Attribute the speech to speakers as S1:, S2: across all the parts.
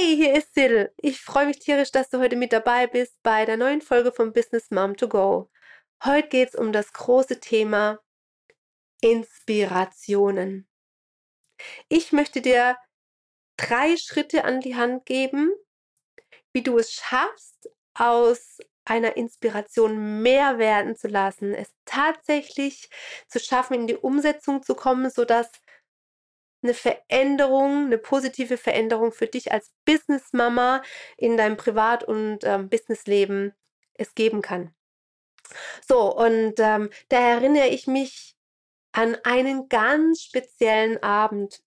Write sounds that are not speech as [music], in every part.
S1: Hey, hier ist Sil. Ich freue mich tierisch, dass du heute mit dabei bist bei der neuen Folge von Business Mom to Go. Heute geht es um das große Thema Inspirationen. Ich möchte dir drei Schritte an die Hand geben, wie du es schaffst, aus einer Inspiration mehr werden zu lassen, es tatsächlich zu schaffen, in die Umsetzung zu kommen, sodass eine Veränderung, eine positive Veränderung für dich als Businessmama in deinem Privat- und ähm, Businessleben es geben kann. So, und ähm, da erinnere ich mich an einen ganz speziellen Abend.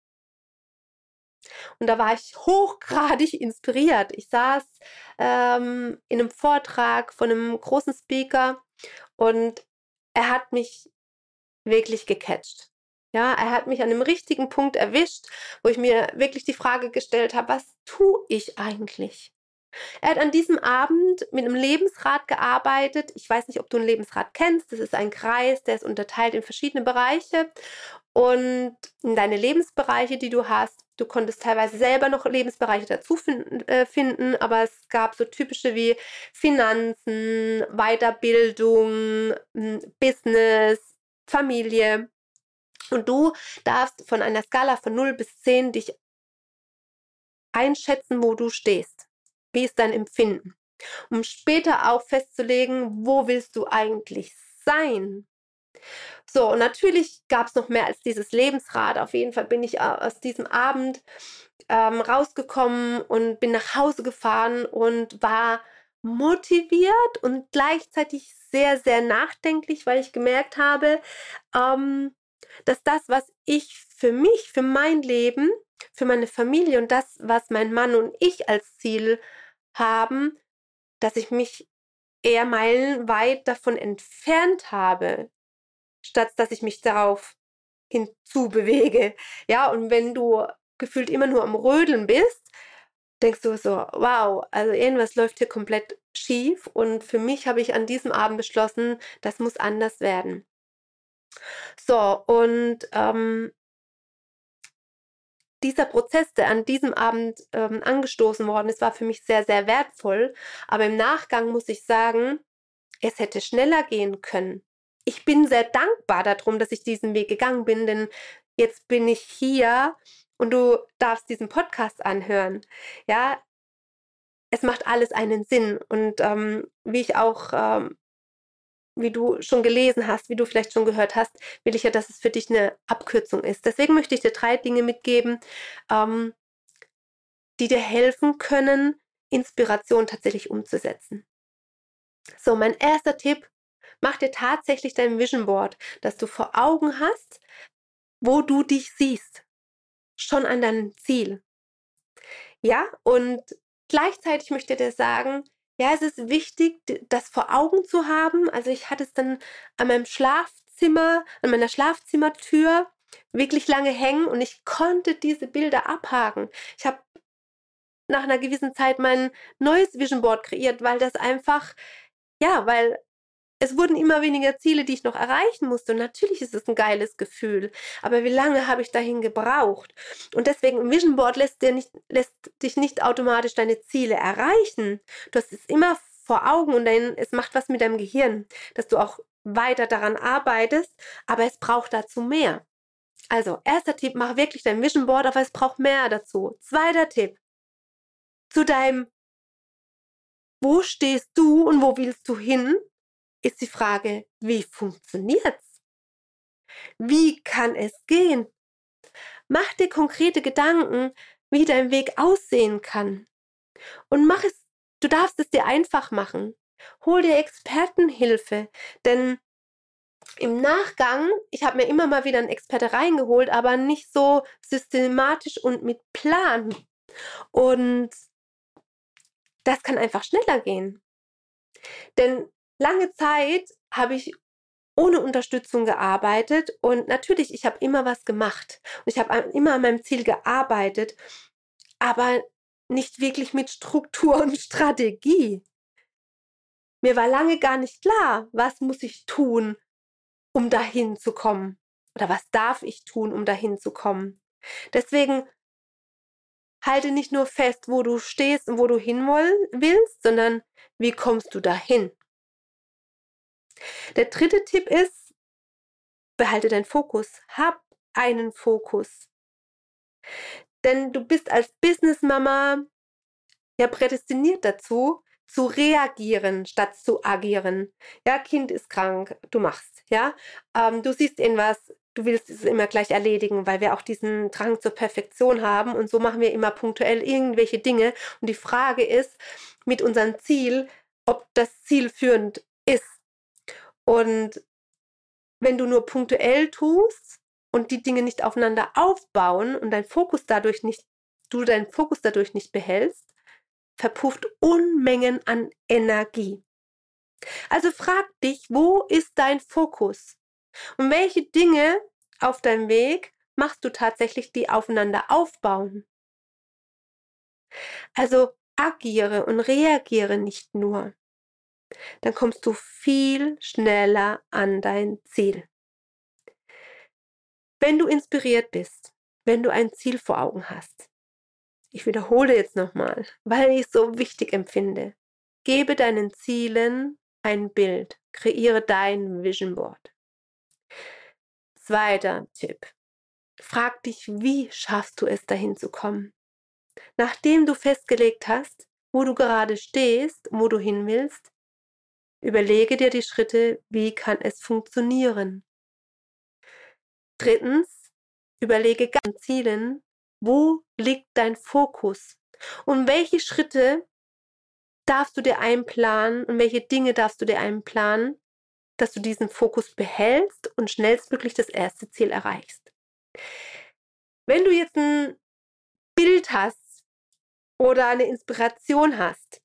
S1: Und da war ich hochgradig inspiriert. Ich saß ähm, in einem Vortrag von einem großen Speaker und er hat mich wirklich gecatcht. Ja, er hat mich an dem richtigen Punkt erwischt, wo ich mir wirklich die Frage gestellt habe, was tue ich eigentlich? Er hat an diesem Abend mit einem Lebensrad gearbeitet. Ich weiß nicht, ob du ein Lebensrad kennst. Das ist ein Kreis, der ist unterteilt in verschiedene Bereiche. Und in deine Lebensbereiche, die du hast, du konntest teilweise selber noch Lebensbereiche dazu äh, finden aber es gab so typische wie Finanzen, Weiterbildung, Business, Familie. Und du darfst von einer Skala von 0 bis 10 dich einschätzen, wo du stehst. Wie ist dein Empfinden? Um später auch festzulegen, wo willst du eigentlich sein? So, und natürlich gab es noch mehr als dieses Lebensrad. Auf jeden Fall bin ich aus diesem Abend ähm, rausgekommen und bin nach Hause gefahren und war motiviert und gleichzeitig sehr, sehr nachdenklich, weil ich gemerkt habe, ähm, dass das, was ich für mich, für mein Leben, für meine Familie und das, was mein Mann und ich als Ziel haben, dass ich mich eher meilenweit davon entfernt habe, statt dass ich mich darauf hinzubewege. Ja, und wenn du gefühlt immer nur am Rödeln bist, denkst du so, wow, also irgendwas läuft hier komplett schief. Und für mich habe ich an diesem Abend beschlossen, das muss anders werden. So, und ähm, dieser Prozess, der an diesem Abend ähm, angestoßen worden ist, war für mich sehr, sehr wertvoll. Aber im Nachgang muss ich sagen, es hätte schneller gehen können. Ich bin sehr dankbar darum, dass ich diesen Weg gegangen bin, denn jetzt bin ich hier und du darfst diesen Podcast anhören. Ja, es macht alles einen Sinn. Und ähm, wie ich auch ähm, wie du schon gelesen hast, wie du vielleicht schon gehört hast, will ich ja, dass es für dich eine Abkürzung ist. Deswegen möchte ich dir drei Dinge mitgeben, ähm, die dir helfen können, Inspiration tatsächlich umzusetzen. So, mein erster Tipp, mach dir tatsächlich dein Vision Board, dass du vor Augen hast, wo du dich siehst. Schon an deinem Ziel. Ja, und gleichzeitig möchte ich dir sagen, ja, es ist wichtig, das vor Augen zu haben. Also ich hatte es dann an meinem Schlafzimmer, an meiner Schlafzimmertür wirklich lange hängen und ich konnte diese Bilder abhaken. Ich habe nach einer gewissen Zeit mein neues Vision Board kreiert, weil das einfach, ja, weil es wurden immer weniger Ziele, die ich noch erreichen musste. Und natürlich ist es ein geiles Gefühl. Aber wie lange habe ich dahin gebraucht? Und deswegen, ein Vision Board lässt, dir nicht, lässt dich nicht automatisch deine Ziele erreichen. Du hast es immer vor Augen und dein, es macht was mit deinem Gehirn, dass du auch weiter daran arbeitest. Aber es braucht dazu mehr. Also, erster Tipp, mach wirklich dein Vision Board, aber es braucht mehr dazu. Zweiter Tipp, zu deinem, wo stehst du und wo willst du hin? Ist die Frage, wie funktioniert's? Wie kann es gehen? Mach dir konkrete Gedanken, wie dein Weg aussehen kann. Und mach es, du darfst es dir einfach machen. Hol dir Expertenhilfe, denn im Nachgang, ich habe mir immer mal wieder einen Experte reingeholt, aber nicht so systematisch und mit Plan. Und das kann einfach schneller gehen. Denn lange Zeit habe ich ohne Unterstützung gearbeitet und natürlich, ich habe immer was gemacht und ich habe immer an meinem Ziel gearbeitet, aber nicht wirklich mit Struktur [laughs] und Strategie. Mir war lange gar nicht klar, was muss ich tun, um dahin zu kommen oder was darf ich tun, um dahin zu kommen. Deswegen halte nicht nur fest, wo du stehst und wo du hin willst, sondern wie kommst du dahin? Der dritte Tipp ist, behalte deinen Fokus. Hab einen Fokus. Denn du bist als Businessmama ja prädestiniert dazu, zu reagieren statt zu agieren. Ja, Kind ist krank, du machst, ja. Ähm, du siehst irgendwas, du willst es immer gleich erledigen, weil wir auch diesen Drang zur Perfektion haben und so machen wir immer punktuell irgendwelche Dinge. Und die Frage ist mit unserem Ziel, ob das Ziel führend ist. Und wenn du nur punktuell tust und die Dinge nicht aufeinander aufbauen und dein Fokus dadurch nicht, du deinen Fokus dadurch nicht behältst, verpufft Unmengen an Energie. Also frag dich, wo ist dein Fokus? Und welche Dinge auf deinem Weg machst du tatsächlich, die aufeinander aufbauen? Also agiere und reagiere nicht nur. Dann kommst du viel schneller an dein Ziel. Wenn du inspiriert bist, wenn du ein Ziel vor Augen hast, ich wiederhole jetzt nochmal, weil ich es so wichtig empfinde, gebe deinen Zielen ein Bild, kreiere dein Vision Board. Zweiter Tipp. Frag dich, wie schaffst du es, dahin zu kommen? Nachdem du festgelegt hast, wo du gerade stehst, wo du hin willst, überlege dir die Schritte, wie kann es funktionieren. Drittens, überlege ganz Zielen, wo liegt dein Fokus und welche Schritte darfst du dir einplanen und welche Dinge darfst du dir einplanen, dass du diesen Fokus behältst und schnellstmöglich das erste Ziel erreichst. Wenn du jetzt ein Bild hast oder eine Inspiration hast,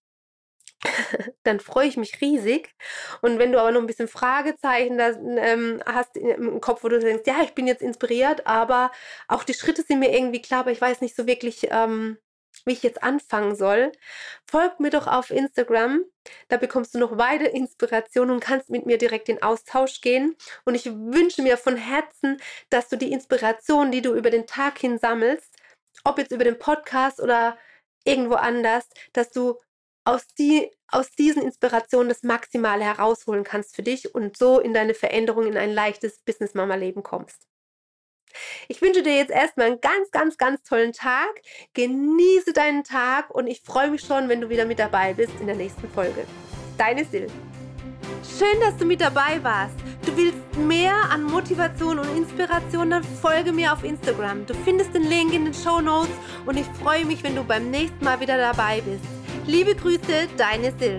S1: [laughs] dann freue ich mich riesig. Und wenn du aber noch ein bisschen Fragezeichen ähm, hast im Kopf, wo du denkst, ja, ich bin jetzt inspiriert, aber auch die Schritte sind mir irgendwie klar, aber ich weiß nicht so wirklich, ähm, wie ich jetzt anfangen soll, folg mir doch auf Instagram. Da bekommst du noch weitere Inspirationen und kannst mit mir direkt in Austausch gehen. Und ich wünsche mir von Herzen, dass du die Inspiration, die du über den Tag hin sammelst, ob jetzt über den Podcast oder irgendwo anders, dass du aus, die, aus diesen Inspirationen das Maximale herausholen kannst für dich und so in deine Veränderung in ein leichtes Business-Mama-Leben kommst. Ich wünsche dir jetzt erstmal einen ganz, ganz, ganz tollen Tag. Genieße deinen Tag und ich freue mich schon, wenn du wieder mit dabei bist in der nächsten Folge. Deine Sil. Schön, dass du mit dabei warst. Du willst mehr an Motivation und Inspiration, dann folge mir auf Instagram. Du findest den Link in den Show Notes und ich freue mich, wenn du beim nächsten Mal wieder dabei bist. Liebe Grüße, deine Sil.